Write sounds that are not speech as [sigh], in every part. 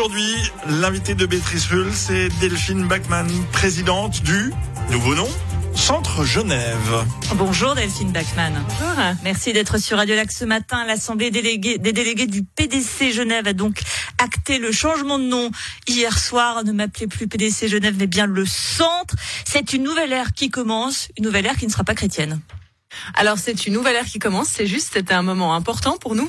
Aujourd'hui, l'invité de Béatrice Rull, c'est Delphine Bachmann, présidente du nouveau nom Centre Genève. Bonjour Delphine Bachmann. Bonjour. Merci d'être sur Radio Lac ce matin. L'Assemblée des délégués du PDC Genève a donc acté le changement de nom hier soir. Ne m'appelez plus PDC Genève, mais bien le centre. C'est une nouvelle ère qui commence, une nouvelle ère qui ne sera pas chrétienne. Alors c'est une nouvelle ère qui commence, c'est juste, c'était un moment important pour nous.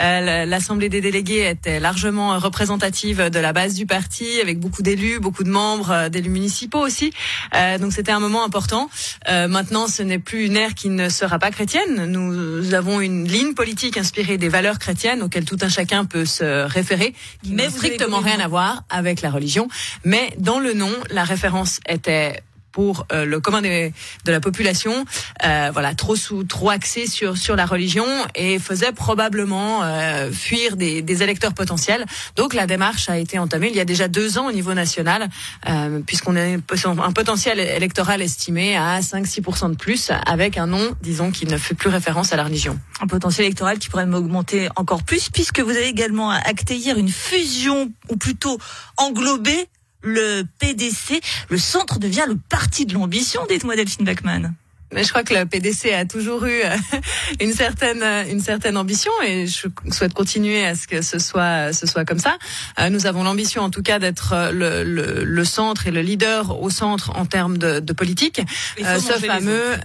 Euh, L'Assemblée des délégués était largement représentative de la base du parti, avec beaucoup d'élus, beaucoup de membres, euh, d'élus municipaux aussi. Euh, donc c'était un moment important. Euh, maintenant, ce n'est plus une ère qui ne sera pas chrétienne. Nous avons une ligne politique inspirée des valeurs chrétiennes auxquelles tout un chacun peut se référer, qui n'a strictement rien à voir avec la religion. Mais dans le nom, la référence était pour euh, le commun de la population, euh, voilà, trop sous, trop axé sur sur la religion et faisait probablement euh, fuir des, des, électeurs potentiels. Donc la démarche a été entamée il y a déjà deux ans au niveau national, euh, puisqu'on a un potentiel électoral estimé à 5-6% de plus, avec un nom, disons, qui ne fait plus référence à la religion. Un potentiel électoral qui pourrait augmenter encore plus, puisque vous avez également acté hier une fusion, ou plutôt englobé le PDC, le centre devient le parti de l'ambition, dites-moi Delphine Bachmann. Mais je crois que le PDC a toujours eu euh, [laughs] une certaine une certaine ambition et je souhaite continuer à ce que ce soit ce soit comme ça. Euh, nous avons l'ambition en tout cas d'être euh, le, le, le, centre et le leader au centre en termes de, de politique. ce fameux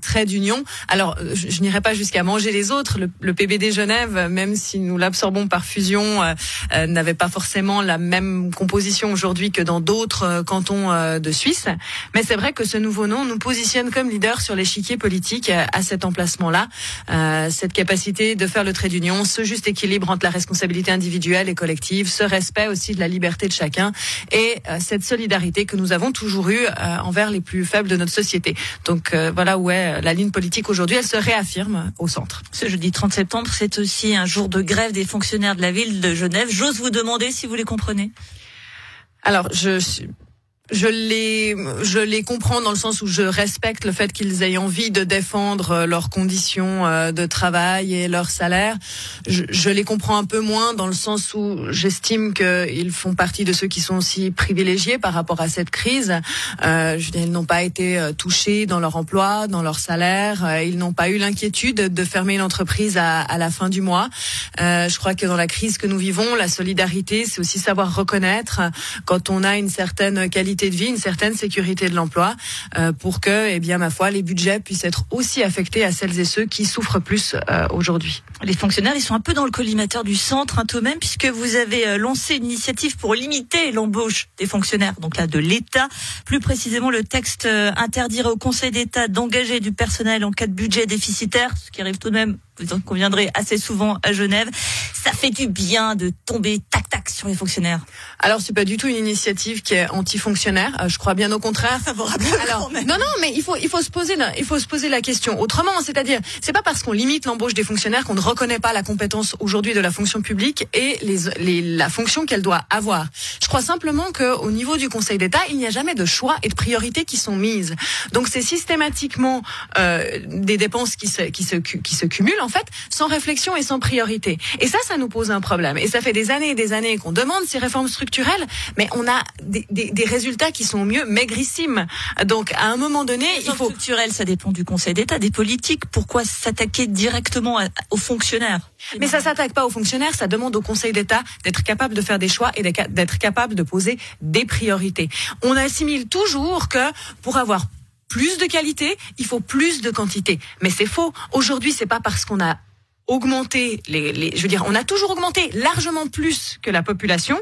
trait d'union. Alors je, je n'irai pas jusqu'à manger les autres. Le, le, PBD Genève, même si nous l'absorbons par fusion, n'avait pas forcément la même composition aujourd'hui que dans d'autres cantons de Suisse. Mais c'est vrai que ce nouveau nom nous positionne comme leader sur l'échiquier politique euh, à cet emplacement-là. Euh, cette capacité de faire le trait d'union, ce juste équilibre entre la responsabilité individuelle et collective, ce respect aussi de la liberté de chacun et euh, cette solidarité que nous avons toujours eue envers les plus faibles de notre société. Donc voilà où est la ligne politique aujourd'hui. Elle se réaffirme au centre. Ce jeudi 30 septembre, c'est aussi un jour de grève des fonctionnaires de la ville de Genève. J'ose vous demander si vous les comprenez. Alors, je suis je les, je les comprends dans le sens où je respecte le fait qu'ils aient envie de défendre euh, leurs conditions euh, de travail et leur salaire. Je, je, les comprends un peu moins dans le sens où j'estime qu'ils font partie de ceux qui sont aussi privilégiés par rapport à cette crise. Euh, je ils n'ont pas été euh, touchés dans leur emploi, dans leur salaire. Ils n'ont pas eu l'inquiétude de fermer une entreprise à, à la fin du mois. Euh, je crois que dans la crise que nous vivons, la solidarité, c'est aussi savoir reconnaître quand on a une certaine qualité de vie, une certaine sécurité de l'emploi, euh, pour que, eh bien, ma foi, les budgets puissent être aussi affectés à celles et ceux qui souffrent plus euh, aujourd'hui. Les fonctionnaires, ils sont un peu dans le collimateur du centre, hein, tout de même, puisque vous avez euh, lancé une initiative pour limiter l'embauche des fonctionnaires, donc là de l'État. Plus précisément, le texte interdirait au Conseil d'État d'engager du personnel en cas de budget déficitaire, ce qui arrive tout de même vous en conviendrez assez souvent à Genève. Ça fait du bien de tomber tac tac sur les fonctionnaires. Alors c'est pas du tout une initiative qui est anti-fonctionnaire. Euh, je crois bien au contraire. Favorable. Alors non non mais il faut il faut se poser la, il faut se poser la question autrement. C'est-à-dire c'est pas parce qu'on limite l'embauche des fonctionnaires qu'on ne reconnaît pas la compétence aujourd'hui de la fonction publique et les, les la fonction qu'elle doit avoir. Je crois simplement que au niveau du Conseil d'État il n'y a jamais de choix et de priorités qui sont mises. Donc c'est systématiquement euh, des dépenses qui se qui se qui se cumulent en fait, sans réflexion et sans priorité. Et ça, ça nous pose un problème. Et ça fait des années et des années qu'on demande ces réformes structurelles, mais on a des, des, des résultats qui sont mieux maigrissimes. Donc, à un moment donné, il faut... structurelles, ça dépend du Conseil d'État, des politiques. Pourquoi s'attaquer directement aux mais ça s'attaque pas aux fonctionnaires, ça demande au Conseil d'État d'être capable de faire des choix et d'être capable de poser des priorités. On assimile toujours que pour avoir plus de qualité, il faut plus de quantité. Mais c'est faux. Aujourd'hui, c'est pas parce qu'on a augmenté les, les, je veux dire, on a toujours augmenté largement plus que la population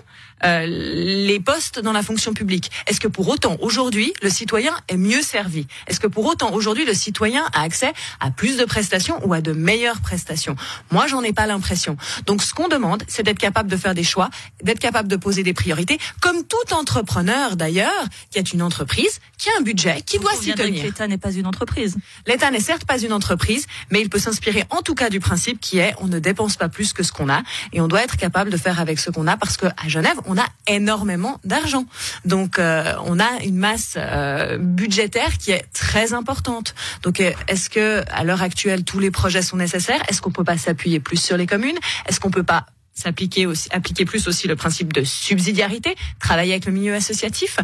euh, les postes dans la fonction publique. Est-ce que pour autant aujourd'hui le citoyen est mieux servi? Est-ce que pour autant aujourd'hui le citoyen a accès à plus de prestations ou à de meilleures prestations? Moi, j'en ai pas l'impression. Donc, ce qu'on demande, c'est d'être capable de faire des choix, d'être capable de poser des priorités, comme tout entrepreneur d'ailleurs qui est une entreprise, qui a un budget, qui doit s'y tenir. L'État n'est pas une entreprise. L'État n'est certes pas une entreprise, mais il peut s'inspirer en tout cas du principe qui est on ne dépense pas plus que ce qu'on a et on doit être capable de faire avec ce qu'on a parce que à Genève, on a énormément d'argent. Donc euh, on a une masse euh, budgétaire qui est très importante. Donc euh, est-ce que à l'heure actuelle tous les projets sont nécessaires? Est-ce qu'on peut pas s'appuyer plus sur les communes? Est-ce qu'on peut pas s'appliquer aussi, appliquer plus aussi le principe de subsidiarité, travailler avec le milieu associatif?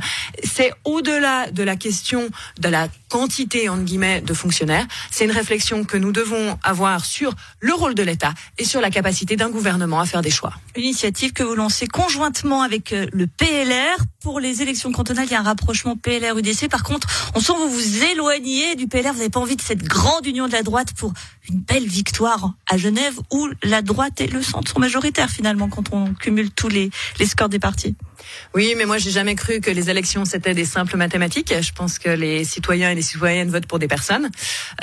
C'est au-delà de la question de la quantité, entre guillemets, de fonctionnaires. C'est une réflexion que nous devons avoir sur le rôle de l'État et sur la capacité d'un gouvernement à faire des choix. Une initiative que vous lancez conjointement avec euh, le PLR. Pour les élections cantonales, il y a un rapprochement PLR-UDC. Par contre, on sent que vous vous éloignez du PLR. Vous n'avez pas envie de cette grande union de la droite pour une belle victoire à Genève où la droite et le centre sont majoritaires finalement quand on cumule tous les, les scores des partis. Oui, mais moi j'ai jamais cru que les élections c'était des simples mathématiques. Je pense que les citoyens et les citoyennes votent pour des personnes,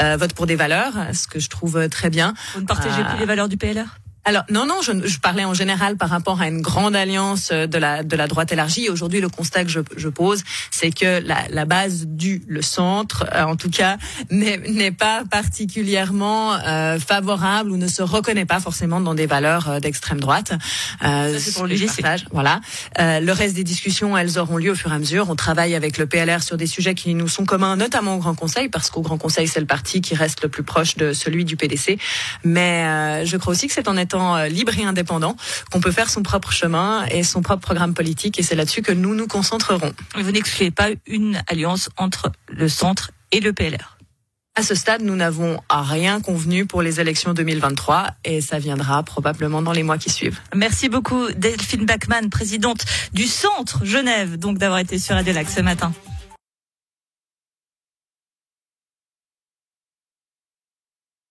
euh, votent pour des valeurs, ce que je trouve très bien. Vous ne partagez plus les valeurs du PLR? Alors non, non, je, je, parlais en général par rapport à une grande alliance euh, de la de la droite élargie. Aujourd'hui, le constat que je, je pose, c'est que la, la, base du le centre, euh, en tout cas, n'est pas particulièrement euh, favorable ou ne se reconnaît pas forcément dans des valeurs euh, d'extrême droite. Euh, c'est pour le partage, Voilà. le reste des discussions, elles auront lieu au fur et à mesure. On travaille avec le PLR sur des sujets qui nous sont communs, notamment au Grand Conseil, parce qu'au Grand Conseil, c'est le parti qui reste le plus proche de celui du PDC. Mais je crois aussi que c'est en euh, libre et indépendant, qu'on peut faire son propre chemin et son propre programme politique. Et c'est là-dessus que nous nous concentrerons. Vous n'excluez pas une alliance entre le centre et le PLR à ce stade, nous n'avons rien convenu pour les élections 2023 et ça viendra probablement dans les mois qui suivent. Merci beaucoup Delphine Bachmann, présidente du Centre Genève, donc d'avoir été sur Radio Lac ce matin.